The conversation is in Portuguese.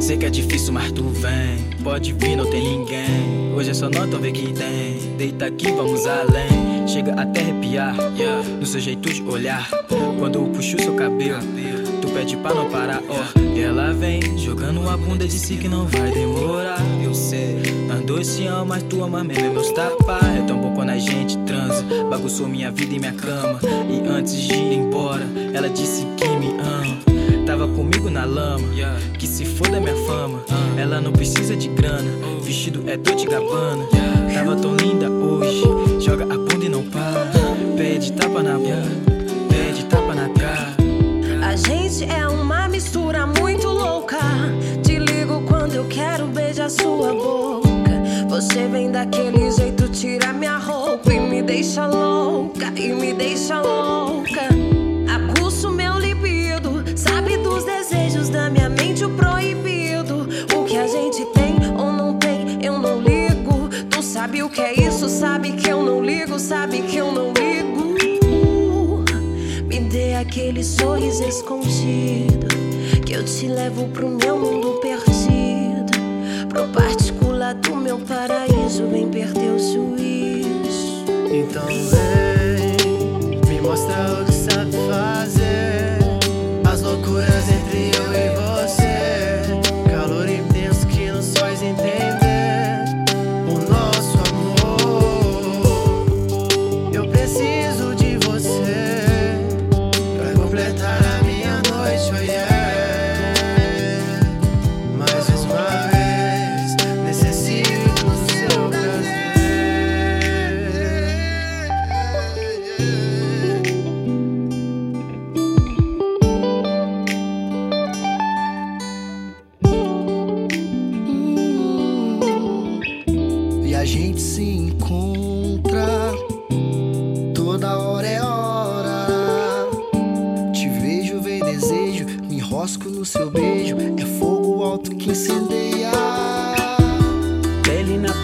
Sei que é difícil, mas tu vem. Pode vir, não tem ninguém. Hoje é só nós, então vê que tem. Deita aqui, vamos além. Chega até arrepiar, yeah, no seu jeito de olhar. Quando eu puxo seu cabelo, tu pede pra não parar, ó. Oh. E ela vem jogando a bunda, disse que não vai demorar. Eu sei, dois se mas tu ama mesmo é meus tapas. É tão bom quando a gente transa. Bagunçou minha vida e minha cama. E antes de ir embora, ela disse que me ama. Lama, que se foda minha fama. Ela não precisa de grana, vestido é Dolce Gabbana. Tava tão linda hoje, joga a bunda e não para. Pede tapa na boca, pede tapa na cara. A gente é uma mistura muito louca. Te ligo quando eu quero beijar sua boca. Você vem daquele jeito, tira minha roupa e me deixa louca, e me deixa louca. Sabe o que é isso, sabe que eu não ligo, sabe que eu não ligo. Me dê aquele sorriso escondido, que eu te levo pro meu mundo perdido, pro particular do meu paraíso. Vem perder o juízo. Então vem, me mostra o que se encontra toda hora é hora. Te vejo, vem desejo, me enrosco no seu beijo. É fogo alto que incendeia. Pele na